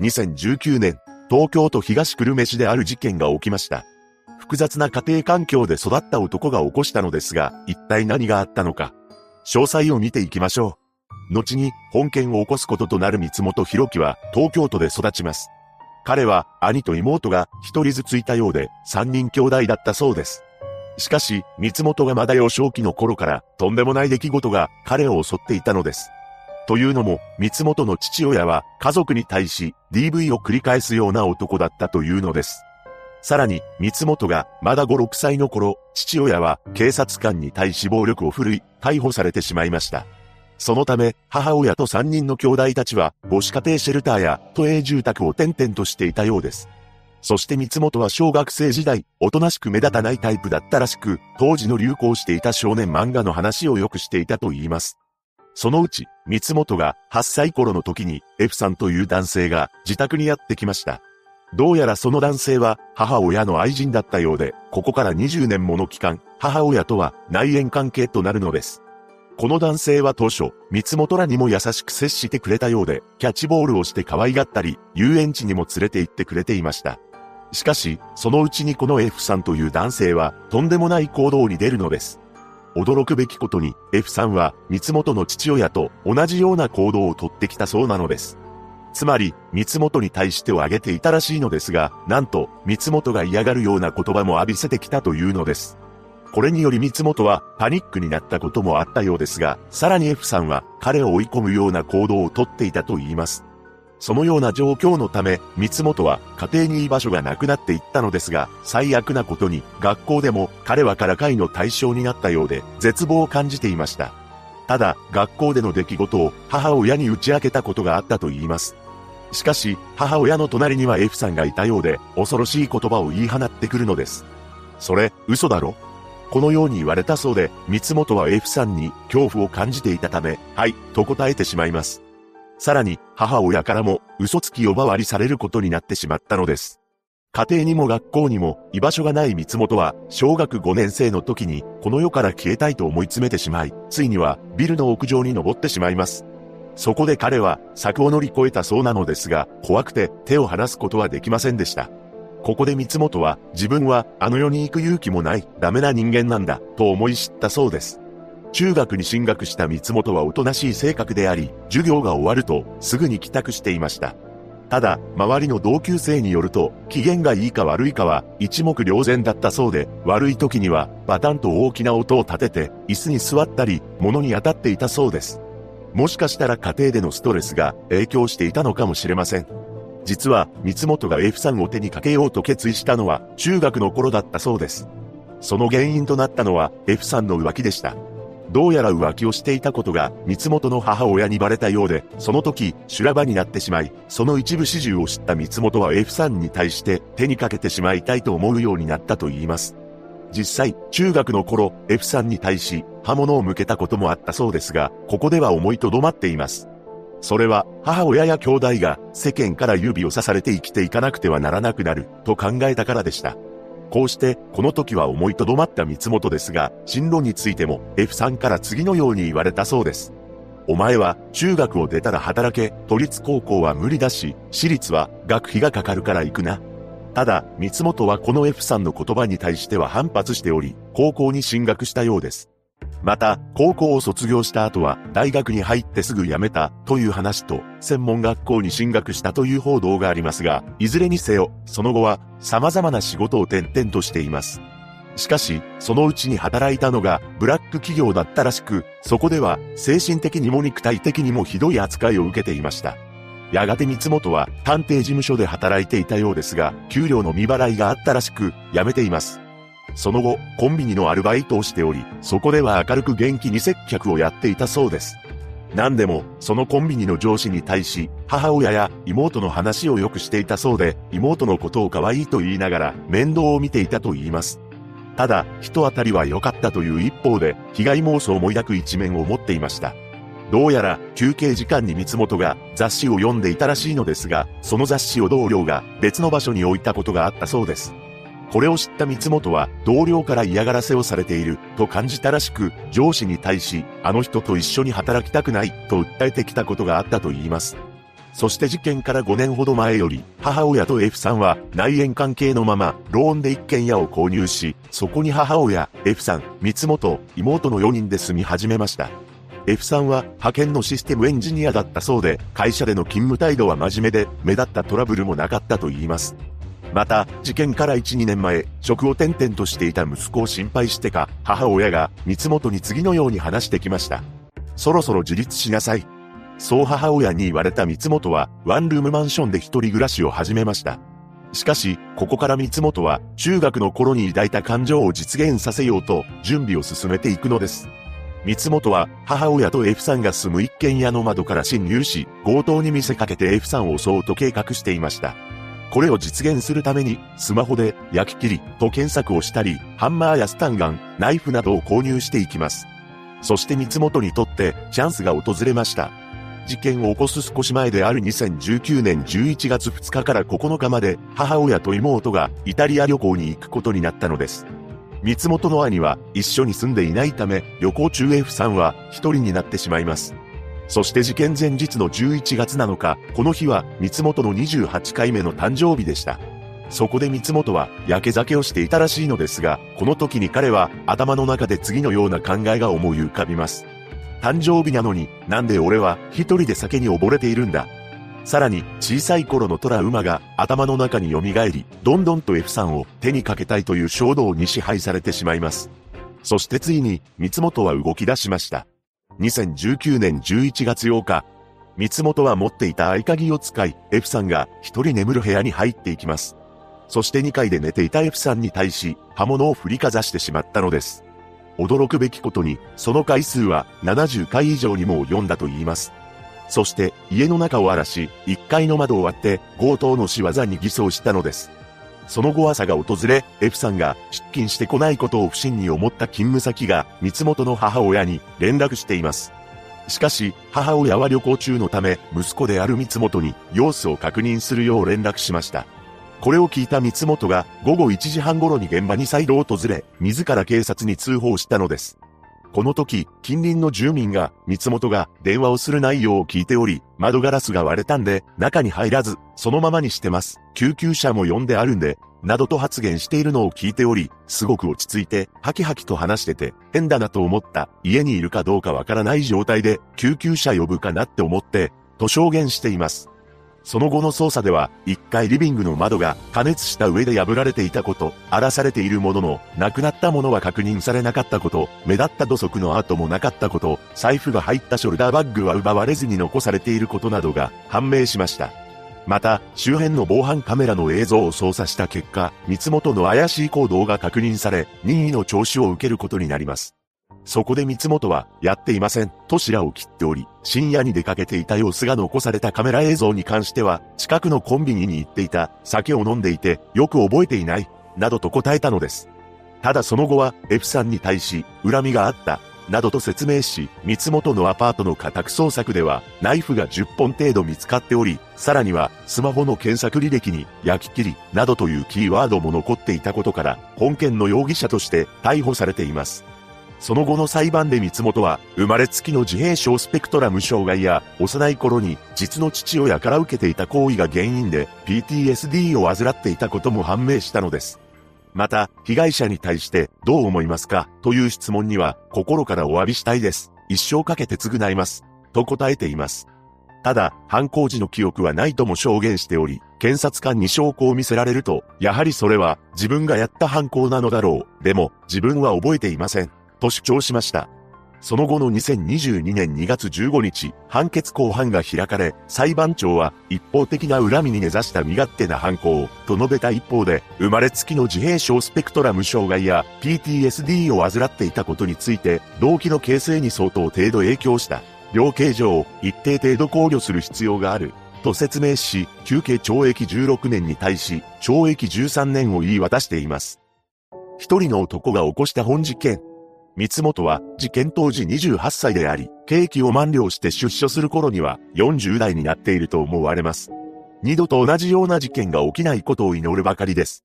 2019年、東京都東久留米市である事件が起きました。複雑な家庭環境で育った男が起こしたのですが、一体何があったのか。詳細を見ていきましょう。後に本件を起こすこととなる三本博樹は東京都で育ちます。彼は兄と妹が一人ずついたようで三人兄弟だったそうです。しかし、三本がまだ幼少期の頃からとんでもない出来事が彼を襲っていたのです。というのも、三本の父親は家族に対し DV を繰り返すような男だったというのです。さらに、三本がまだ5、6歳の頃、父親は警察官に対し暴力を振るい、逮捕されてしまいました。そのため、母親と3人の兄弟たちは、母子家庭シェルターや都営住宅を転々としていたようです。そして三本は小学生時代、おとなしく目立たないタイプだったらしく、当時の流行していた少年漫画の話をよくしていたと言います。そのうち、三本が8歳頃の時に F さんという男性が自宅にやってきました。どうやらその男性は母親の愛人だったようで、ここから20年もの期間、母親とは内縁関係となるのです。この男性は当初、三本らにも優しく接してくれたようで、キャッチボールをして可愛がったり、遊園地にも連れて行ってくれていました。しかし、そのうちにこの F さんという男性は、とんでもない行動に出るのです。驚くべきことに F さんは三本の父親と同じような行動をとってきたそうなのです。つまり、三本に対してを挙げていたらしいのですが、なんと、三本が嫌がるような言葉も浴びせてきたというのです。これにより三本はパニックになったこともあったようですが、さらに F さんは彼を追い込むような行動をとっていたと言います。そのような状況のため、三本は家庭に居場所がなくなっていったのですが、最悪なことに学校でも彼はからかいの対象になったようで、絶望を感じていました。ただ、学校での出来事を母親に打ち明けたことがあったと言います。しかし、母親の隣には F さんがいたようで、恐ろしい言葉を言い放ってくるのです。それ、嘘だろ？このように言われたそうで、三本は F さんに恐怖を感じていたため、はい、と答えてしまいます。さらに、母親からも嘘つき呼ばわりされることになってしまったのです。家庭にも学校にも居場所がない三本は、小学5年生の時に、この世から消えたいと思い詰めてしまい、ついには、ビルの屋上に登ってしまいます。そこで彼は、柵を乗り越えたそうなのですが、怖くて手を離すことはできませんでした。ここで三本は、自分はあの世に行く勇気もない、ダメな人間なんだ、と思い知ったそうです。中学に進学した三本はおとなしい性格であり、授業が終わるとすぐに帰宅していました。ただ、周りの同級生によると、機嫌がいいか悪いかは一目瞭然だったそうで、悪い時にはバタンと大きな音を立てて、椅子に座ったり、物に当たっていたそうです。もしかしたら家庭でのストレスが影響していたのかもしれません。実は、三本が F さんを手にかけようと決意したのは中学の頃だったそうです。その原因となったのは F さんの浮気でした。どうやら浮気をしていたことが三本の母親にバレたようで、その時、修羅場になってしまい、その一部始終を知った三本は F さんに対して手にかけてしまいたいと思うようになったと言います。実際、中学の頃、F さんに対し刃物を向けたこともあったそうですが、ここでは思いとどまっています。それは、母親や兄弟が世間から指を刺されて生きていかなくてはならなくなる、と考えたからでした。こうして、この時は思いとどまった三本ですが、進路についても F さんから次のように言われたそうです。お前は中学を出たら働け、都立高校は無理だし、私立は学費がかかるから行くな。ただ、三本はこの F さんの言葉に対しては反発しており、高校に進学したようです。また、高校を卒業した後は、大学に入ってすぐ辞めたという話と、専門学校に進学したという報道がありますが、いずれにせよ、その後は様々な仕事を転々としています。しかし、そのうちに働いたのがブラック企業だったらしく、そこでは精神的にも肉体的にもひどい扱いを受けていました。やがて三本は探偵事務所で働いていたようですが、給料の未払いがあったらしく、辞めています。その後、コンビニのアルバイトをしており、そこでは明るく元気に接客をやっていたそうです。何でも、そのコンビニの上司に対し、母親や妹の話をよくしていたそうで、妹のことを可愛いと言いながら、面倒を見ていたと言います。ただ、人当たりは良かったという一方で、被害妄想を抱く一面を持っていました。どうやら、休憩時間に三本が雑誌を読んでいたらしいのですが、その雑誌を同僚が別の場所に置いたことがあったそうです。これを知った三本は同僚から嫌がらせをされていると感じたらしく、上司に対し、あの人と一緒に働きたくないと訴えてきたことがあったと言います。そして事件から5年ほど前より、母親と F さんは内縁関係のまま、ローンで一軒家を購入し、そこに母親、F さん、三本、妹の4人で住み始めました。F さんは派遣のシステムエンジニアだったそうで、会社での勤務態度は真面目で、目立ったトラブルもなかったと言います。また、事件から1、2年前、職を転々としていた息子を心配してか、母親が三本に次のように話してきました。そろそろ自立しなさい。そう母親に言われた三本は、ワンルームマンションで一人暮らしを始めました。しかし、ここから三本は、中学の頃に抱いた感情を実現させようと、準備を進めていくのです。三本は、母親と F さんが住む一軒家の窓から侵入し、強盗に見せかけて F さんを襲うと計画していました。これを実現するために、スマホで、焼き切り、と検索をしたり、ハンマーやスタンガン、ナイフなどを購入していきます。そして三本にとって、チャンスが訪れました。事件を起こす少し前である2019年11月2日から9日まで、母親と妹がイタリア旅行に行くことになったのです。三本の兄は一緒に住んでいないため、旅行中 F さんは一人になってしまいます。そして事件前日の11月7日、この日は三本の28回目の誕生日でした。そこで三本は焼け酒をしていたらしいのですが、この時に彼は頭の中で次のような考えが思い浮かびます。誕生日なのになんで俺は一人で酒に溺れているんだ。さらに小さい頃のトラウマが頭の中に蘇り、どんどんと F さんを手にかけたいという衝動に支配されてしまいます。そしてついに三本は動き出しました。2019年11月8日、三本は持っていた合鍵を使い、F さんが一人眠る部屋に入っていきます。そして2階で寝ていた F さんに対し、刃物を振りかざしてしまったのです。驚くべきことに、その回数は70回以上にも及んだと言います。そして家の中を荒らし、1階の窓を割って強盗の仕業に偽装したのです。その後朝が訪れ、F さんが出勤してこないことを不審に思った勤務先が三本の母親に連絡しています。しかし、母親は旅行中のため、息子である三本に様子を確認するよう連絡しました。これを聞いた三本が午後1時半頃に現場に再度訪れ、自ら警察に通報したのです。この時、近隣の住民が、三本が電話をする内容を聞いており、窓ガラスが割れたんで、中に入らず、そのままにしてます。救急車も呼んであるんで、などと発言しているのを聞いており、すごく落ち着いて、ハキハキと話してて、変だなと思った。家にいるかどうかわからない状態で、救急車呼ぶかなって思って、と証言しています。その後の捜査では、一回リビングの窓が加熱した上で破られていたこと、荒らされているものの、亡くなったものは確認されなかったこと、目立った土足の跡もなかったこと、財布が入ったショルダーバッグは奪われずに残されていることなどが判明しました。また、周辺の防犯カメラの映像を操作した結果、三本の怪しい行動が確認され、任意の聴取を受けることになります。そこで三本は、やっていません、と白を切っており、深夜に出かけていた様子が残されたカメラ映像に関しては、近くのコンビニに行っていた、酒を飲んでいて、よく覚えていない、などと答えたのです。ただその後は、F さんに対し、恨みがあった、などと説明し、三本のアパートの家宅捜索では、ナイフが10本程度見つかっており、さらには、スマホの検索履歴に、焼き切り、などというキーワードも残っていたことから、本件の容疑者として逮捕されています。その後の裁判で三本は、生まれつきの自閉症スペクトラム障害や、幼い頃に実の父親から受けていた行為が原因で PTSD を患っていたことも判明したのです。また、被害者に対してどう思いますか？という質問には、心からお詫びしたいです。一生かけて償います。と答えています。ただ、犯行時の記憶はないとも証言しており、検察官に証拠を見せられると、やはりそれは自分がやった犯行なのだろう。でも、自分は覚えていません。と主張しました。その後の2022年2月15日、判決公判が開かれ、裁判長は一方的な恨みに根ざした身勝手な犯行と述べた一方で、生まれつきの自閉症スペクトラム障害や PTSD を患っていたことについて、動機の形成に相当程度影響した。量刑上、一定程度考慮する必要がある。と説明し、休刑懲役16年に対し、懲役13年を言い渡しています。一人の男が起こした本事件。三本は事件当時28歳であり、刑期を満了して出所する頃には40代になっていると思われます。二度と同じような事件が起きないことを祈るばかりです。